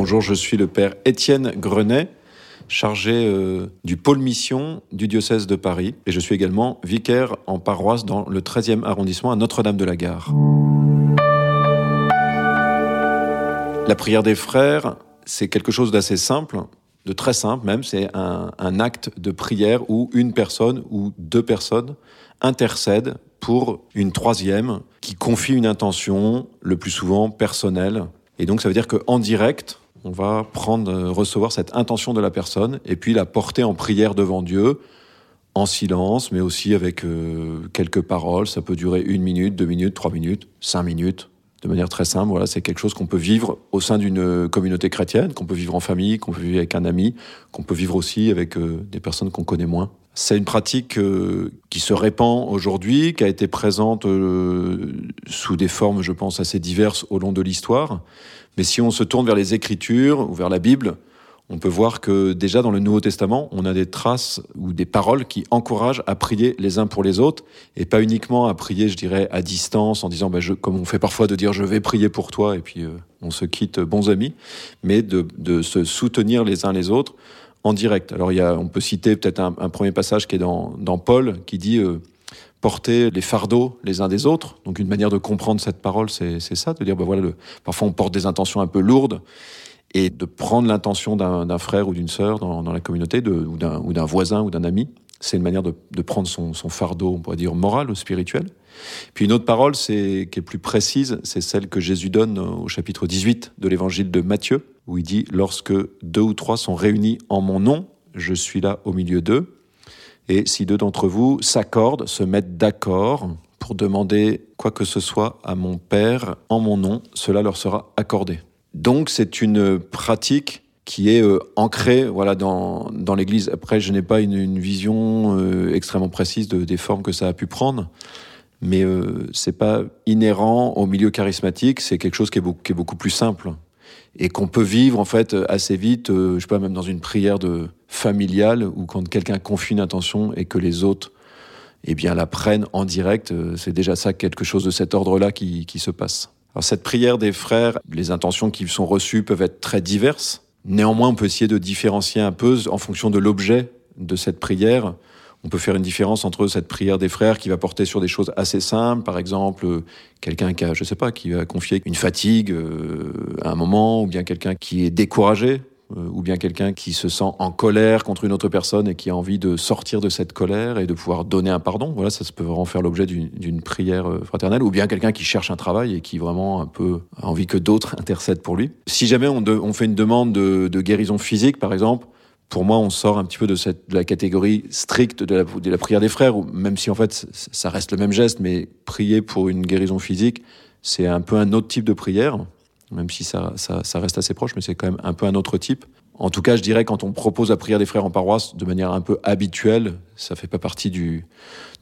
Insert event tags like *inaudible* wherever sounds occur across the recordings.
Bonjour, je suis le père Étienne Grenet, chargé euh, du pôle mission du diocèse de Paris. Et je suis également vicaire en paroisse dans le 13e arrondissement à Notre-Dame-de-la-Gare. La prière des frères, c'est quelque chose d'assez simple, de très simple même. C'est un, un acte de prière où une personne ou deux personnes intercèdent pour une troisième qui confie une intention, le plus souvent personnelle. Et donc ça veut dire qu'en direct, on va prendre, euh, recevoir cette intention de la personne et puis la porter en prière devant Dieu, en silence, mais aussi avec euh, quelques paroles. Ça peut durer une minute, deux minutes, trois minutes, cinq minutes, de manière très simple. Voilà, c'est quelque chose qu'on peut vivre au sein d'une communauté chrétienne, qu'on peut vivre en famille, qu'on peut vivre avec un ami, qu'on peut vivre aussi avec euh, des personnes qu'on connaît moins. C'est une pratique euh, qui se répand aujourd'hui, qui a été présente euh, sous des formes, je pense, assez diverses au long de l'histoire. Mais si on se tourne vers les Écritures ou vers la Bible, on peut voir que déjà dans le Nouveau Testament, on a des traces ou des paroles qui encouragent à prier les uns pour les autres et pas uniquement à prier, je dirais, à distance en disant, bah, je, comme on fait parfois de dire je vais prier pour toi et puis euh, on se quitte bons amis, mais de, de, se soutenir les uns les autres en direct. Alors il y a, on peut citer peut-être un, premier passage qui est dans, dans Paul qui dit euh, porter les fardeaux les uns des autres. Donc une manière de comprendre cette parole, c'est ça, de dire, bah, voilà, parfois on porte des intentions un peu lourdes et de prendre l'intention d'un frère ou d'une sœur dans, dans, la communauté, ou d'un voisin ou d'un ami. C'est une manière de, prendre son, son, fardeau, on pourrait dire moral ou spirituel. Puis une autre parole, c'est qui est plus précise, c'est celle que Jésus donne au chapitre 18 de l'évangile de Matthieu, où il dit lorsque deux ou trois sont réunis en mon nom, je suis là au milieu d'eux. Et si deux d'entre vous s'accordent, se mettent d'accord pour demander quoi que ce soit à mon Père en mon nom, cela leur sera accordé. Donc c'est une pratique qui est euh, ancrée voilà dans, dans l'Église. Après, je n'ai pas une, une vision euh, extrêmement précise de, des formes que ça a pu prendre, mais euh, c'est pas inhérent au milieu charismatique. C'est quelque chose qui est, beaucoup, qui est beaucoup plus simple et qu'on peut vivre en fait assez vite. Euh, je sais pas même dans une prière de familiale ou quand quelqu'un confie une intention et que les autres eh bien la prennent en direct. Euh, c'est déjà ça quelque chose de cet ordre-là qui, qui se passe. Alors cette prière des frères, les intentions qui sont reçues peuvent être très diverses. Néanmoins, on peut essayer de différencier un peu en fonction de l'objet de cette prière. On peut faire une différence entre cette prière des frères qui va porter sur des choses assez simples, par exemple quelqu'un qui a, je sais pas, qui va confier une fatigue euh, à un moment, ou bien quelqu'un qui est découragé, ou bien quelqu'un qui se sent en colère contre une autre personne et qui a envie de sortir de cette colère et de pouvoir donner un pardon. Voilà, ça peut vraiment faire l'objet d'une prière euh, fraternelle. Ou bien quelqu'un qui cherche un travail et qui vraiment un peu a envie que d'autres *laughs* intercèdent pour lui. Si jamais on, fait une demande de, guérison physique, par exemple, pour moi, on sort un petit peu de, cette, de la catégorie stricte de la, prière des frères, même si en fait ça reste le même geste, mais prier pour une guérison physique, c'est un peu un autre type de prière même si ça, ça, reste assez proche, mais c'est quand même un peu un autre type. En tout cas, je dirais quand on propose la prière des frères en paroisse de manière un peu habituelle, ça fait pas partie du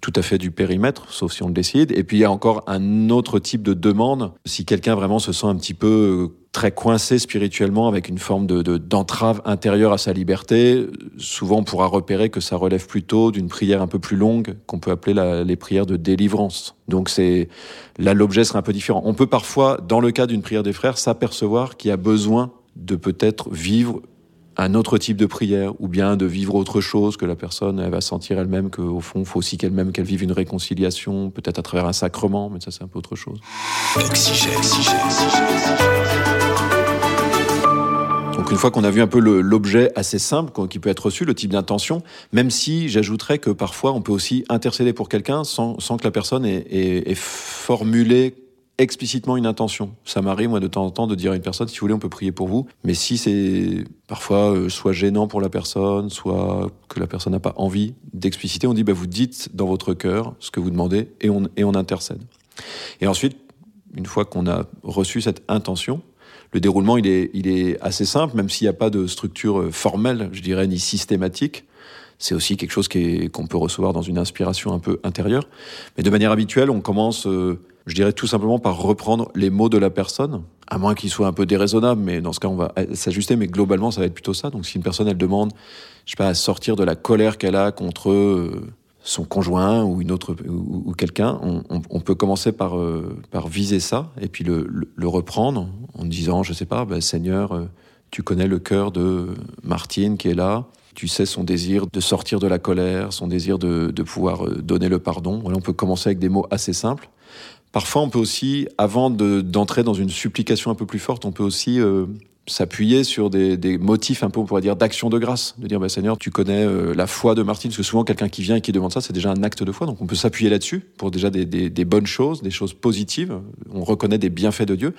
tout à fait du périmètre, sauf si on le décide. Et puis il y a encore un autre type de demande. Si quelqu'un vraiment se sent un petit peu très coincé spirituellement, avec une forme de d'entrave intérieure à sa liberté, souvent on pourra repérer que ça relève plutôt d'une prière un peu plus longue, qu'on peut appeler les prières de délivrance. Donc c'est là l'objet sera un peu différent. On peut parfois, dans le cas d'une prière des frères, s'apercevoir qu'il y a besoin de peut-être vivre un autre type de prière, ou bien de vivre autre chose, que la personne elle va sentir elle-même qu'au fond, il faut aussi qu'elle-même qu'elle vive une réconciliation, peut-être à travers un sacrement, mais ça c'est un peu autre chose. Donc une fois qu'on a vu un peu l'objet assez simple qui peut être reçu, le type d'intention, même si j'ajouterais que parfois on peut aussi intercéder pour quelqu'un sans, sans, que la personne ait, ait, ait formulé explicitement une intention. Ça m'arrive, moi, de temps en temps, de dire à une personne, si vous voulez, on peut prier pour vous. Mais si c'est parfois euh, soit gênant pour la personne, soit que la personne n'a pas envie d'expliciter, on dit, bah, vous dites dans votre cœur ce que vous demandez et on, et on intercède. Et ensuite, une fois qu'on a reçu cette intention, le déroulement, il est, il est assez simple, même s'il n'y a pas de structure euh, formelle, je dirais, ni systématique. C'est aussi quelque chose qu'on peut recevoir dans une inspiration un peu intérieure. Mais de manière habituelle, on commence... Euh, je dirais tout simplement par reprendre les mots de la personne, à moins qu'ils soient un peu déraisonnables, mais dans ce cas, on va s'ajuster, mais globalement, ça va être plutôt ça. Donc, si une personne, elle demande, je sais pas, à sortir de la colère qu'elle a contre euh, son conjoint ou une autre ou, quelqu'un, on, peut commencer par euh, par viser ça et puis le, reprendre en disant, je sais pas, bah, Seigneur, Tu connais le cœur de Martine qui est là. Tu sais son désir de sortir de la colère, son désir de, pouvoir euh, donner le pardon. Voilà, on peut commencer avec des mots assez simples. Parfois, on peut aussi, avant d'entrer dans une supplication un peu plus forte, on peut aussi euh, s'appuyer sur des, motifs un peu, on pourrait dire, d'action de grâce. De dire, bah, Seigneur, tu connais euh, la foi de Martine, parce que souvent, quelqu'un qui vient et qui demande ça, c'est déjà un acte de foi. Donc, on peut s'appuyer là-dessus pour déjà des, des, bonnes choses, des choses positives. On reconnaît des bienfaits de Dieu.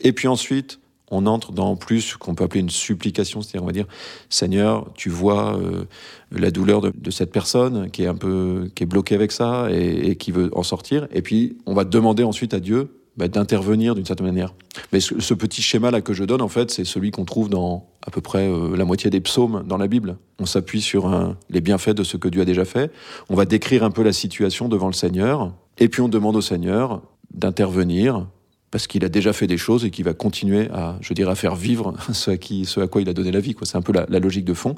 Et puis ensuite, on entre dans plus ce qu'on peut appeler une supplication, c'est-à-dire on va dire Seigneur, tu vois euh, la douleur de, cette personne qui est un peu qui est bloquée avec ça et, qui veut en sortir, et puis on va demander ensuite à Dieu bah, d'intervenir d'une certaine manière. Mais ce, petit schéma là que je donne en fait, c'est celui qu'on trouve dans à peu près euh, la moitié des psaumes dans la Bible. On s'appuie sur les bienfaits de ce que Dieu a déjà fait. On va décrire un peu la situation devant le Seigneur, et puis on demande au Seigneur d'intervenir parce qu'il a déjà fait des choses et qu'il va continuer à, je dirais, à faire vivre *laughs* ce à, qui, ce à quoi il a donné la vie. C'est un peu la, logique de fond.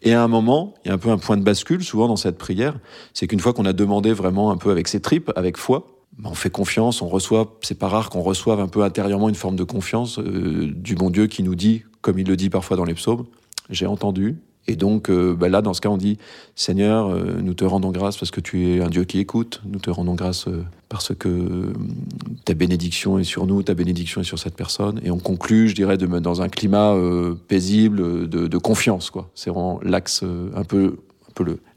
Et à un moment, il y a un peu un point de bascule, souvent dans cette prière, c'est qu'une fois qu'on a demandé vraiment un peu avec ses tripes, avec foi, ben, on fait confiance, on reçoit, c'est pas rare qu'on reçoive un peu intérieurement une forme de confiance euh, du bon Dieu qui nous dit, comme il le dit parfois dans les psaumes, j'ai entendu, et donc euh, bah là, dans ce cas, on dit Seigneur, euh, nous te rendons grâce parce que tu es un Dieu qui écoute. Nous te rendons grâce euh, parce que ta bénédiction est sur nous, ta bénédiction est sur cette personne. Et on conclut, je dirais, de, dans un climat paisible de, confiance. quoi. C'est vraiment l'axe un peu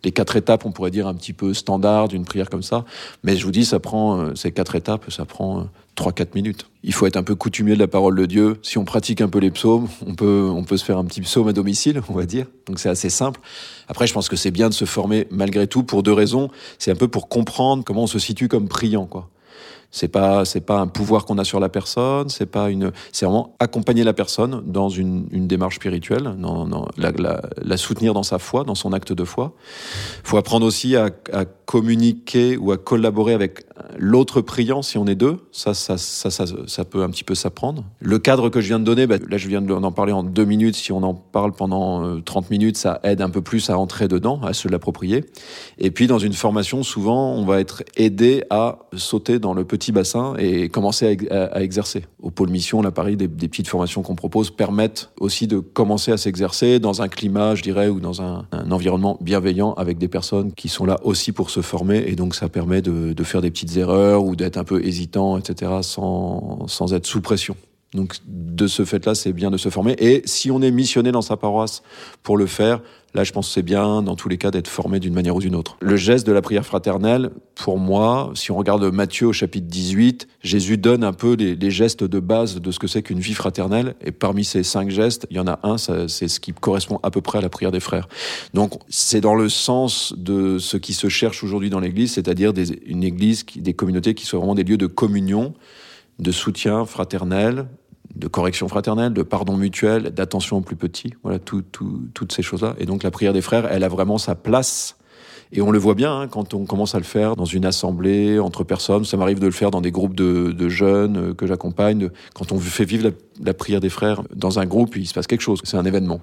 les quatre étapes, on pourrait dire un petit peu standard d'une prière comme ça. Mais je vous dis, ça prend euh, ces quatre étapes, ça prend euh, trois quatre minutes. Il faut être un peu coutumier de la parole de Dieu. Si on pratique un peu les psaumes, on peut on peut se faire un petit psaume à domicile, on va dire. Donc c'est assez simple. Après, je pense que c'est bien de se former malgré tout pour deux raisons. C'est un peu pour comprendre comment on se situe comme priant, quoi. C'est pas c'est pas un pouvoir qu'on a sur la personne, c'est pas une c'est vraiment accompagner la personne dans une, démarche spirituelle, dans, dans la, soutenir dans sa foi, dans son acte de foi. Faut apprendre aussi à, à communiquer ou à collaborer avec l'autre priant si on est deux. Ça ça, ça ça, ça peut un petit peu s'apprendre. Le cadre que je viens de donner, bah, là je viens d'en parler en deux minutes. Si on en parle pendant 30 euh, minutes, ça aide un peu plus à entrer dedans, à se l'approprier. Et puis dans une formation, souvent on va être aidé à sauter dans le petit bassin et commencer à, exercer. Au pôle mission, là, pareil, des, petites formations qu'on propose permettent aussi de commencer à s'exercer dans un climat, je dirais, ou dans un, environnement bienveillant avec des personnes qui sont là aussi pour se former. Et donc, ça permet de, de faire des petites erreurs ou d'être un peu hésitant, etc., sans, sans être sous pression. Donc de ce fait-là, c'est bien de se former. Et si on est missionné dans sa paroisse pour le faire, là, je pense que c'est bien, dans tous les cas, d'être formé d'une manière ou d'une autre. Le geste de la prière fraternelle, pour moi, si on regarde Matthieu au chapitre 18, Jésus donne un peu les, gestes de base de ce que c'est qu'une vie fraternelle. Et parmi ces cinq gestes, il y en a un, c'est ce qui correspond à peu près à la prière des frères. Donc c'est dans le sens de ce qui se cherche aujourd'hui dans l'Église, c'est-à-dire une Église, des communautés qui soient vraiment des lieux de communion de soutien fraternel, de correction fraternelle, de pardon mutuel, d'attention aux plus petits. Voilà, toutes ces choses-là. Et donc la prière des frères, elle a vraiment sa place. Et on le voit bien hein, quand on commence à le faire dans une assemblée, entre personnes. Ça m'arrive de le faire dans des groupes de, jeunes euh, que j'accompagne. Quand on fait vivre la, prière des frères dans un groupe, il se passe quelque chose. C'est un événement.